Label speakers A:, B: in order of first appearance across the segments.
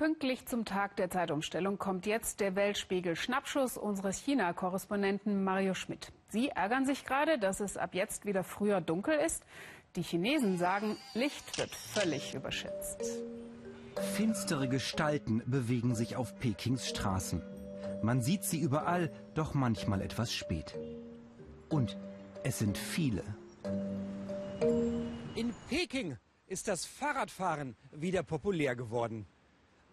A: Pünktlich zum Tag der Zeitumstellung kommt jetzt der Weltspiegel-Schnappschuss unseres China-Korrespondenten Mario Schmidt. Sie ärgern sich gerade, dass es ab jetzt wieder früher dunkel ist. Die Chinesen sagen, Licht wird völlig überschätzt.
B: Finstere Gestalten bewegen sich auf Pekings Straßen. Man sieht sie überall, doch manchmal etwas spät. Und es sind viele.
C: In Peking ist das Fahrradfahren wieder populär geworden.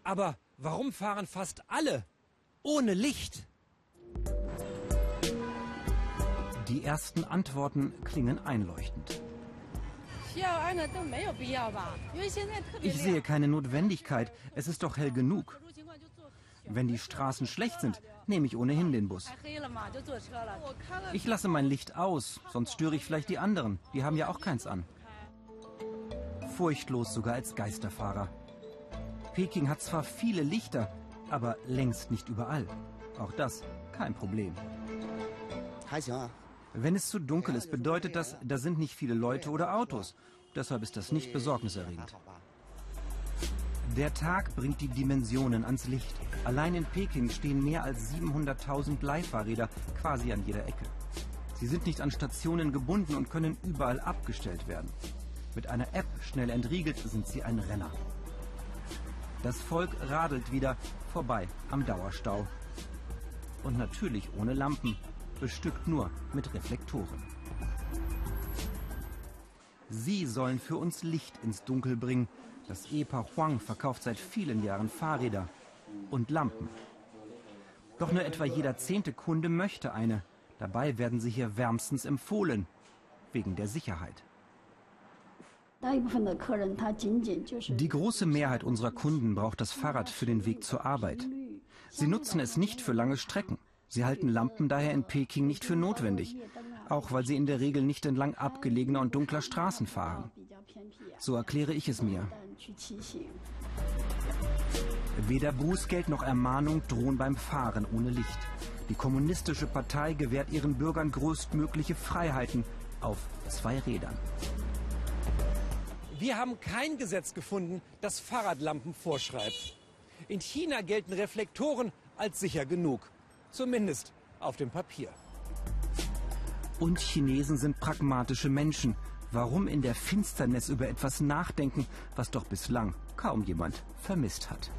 C: Aber warum fahren fast alle ohne Licht?
B: Die ersten Antworten klingen einleuchtend. Ich sehe keine Notwendigkeit. Es ist doch hell genug. Wenn die Straßen schlecht sind, nehme ich ohnehin den Bus. Ich lasse mein Licht aus, sonst störe ich vielleicht die anderen. Die haben ja auch keins an. Furchtlos sogar als Geisterfahrer. Peking hat zwar viele Lichter, aber längst nicht überall. Auch das kein Problem. Wenn es zu dunkel ist, bedeutet das, da sind nicht viele Leute oder Autos. Deshalb ist das nicht besorgniserregend. Der Tag bringt die Dimensionen ans Licht. Allein in Peking stehen mehr als 700.000 Leihfahrräder quasi an jeder Ecke. Sie sind nicht an Stationen gebunden und können überall abgestellt werden. Mit einer App schnell entriegelt sind sie ein Renner. Das Volk radelt wieder vorbei am Dauerstau. Und natürlich ohne Lampen, bestückt nur mit Reflektoren. Sie sollen für uns Licht ins Dunkel bringen. Das Ehepaar Huang verkauft seit vielen Jahren Fahrräder und Lampen. Doch nur etwa jeder zehnte Kunde möchte eine. Dabei werden sie hier wärmstens empfohlen, wegen der Sicherheit. Die große Mehrheit unserer Kunden braucht das Fahrrad für den Weg zur Arbeit. Sie nutzen es nicht für lange Strecken. Sie halten Lampen daher in Peking nicht für notwendig, auch weil sie in der Regel nicht entlang abgelegener und dunkler Straßen fahren. So erkläre ich es mir. Weder Bußgeld noch Ermahnung drohen beim Fahren ohne Licht. Die kommunistische Partei gewährt ihren Bürgern größtmögliche Freiheiten auf zwei Rädern.
C: Wir haben kein Gesetz gefunden, das Fahrradlampen vorschreibt. In China gelten Reflektoren als sicher genug. Zumindest auf dem Papier.
B: Und Chinesen sind pragmatische Menschen. Warum in der Finsternis über etwas nachdenken, was doch bislang kaum jemand vermisst hat?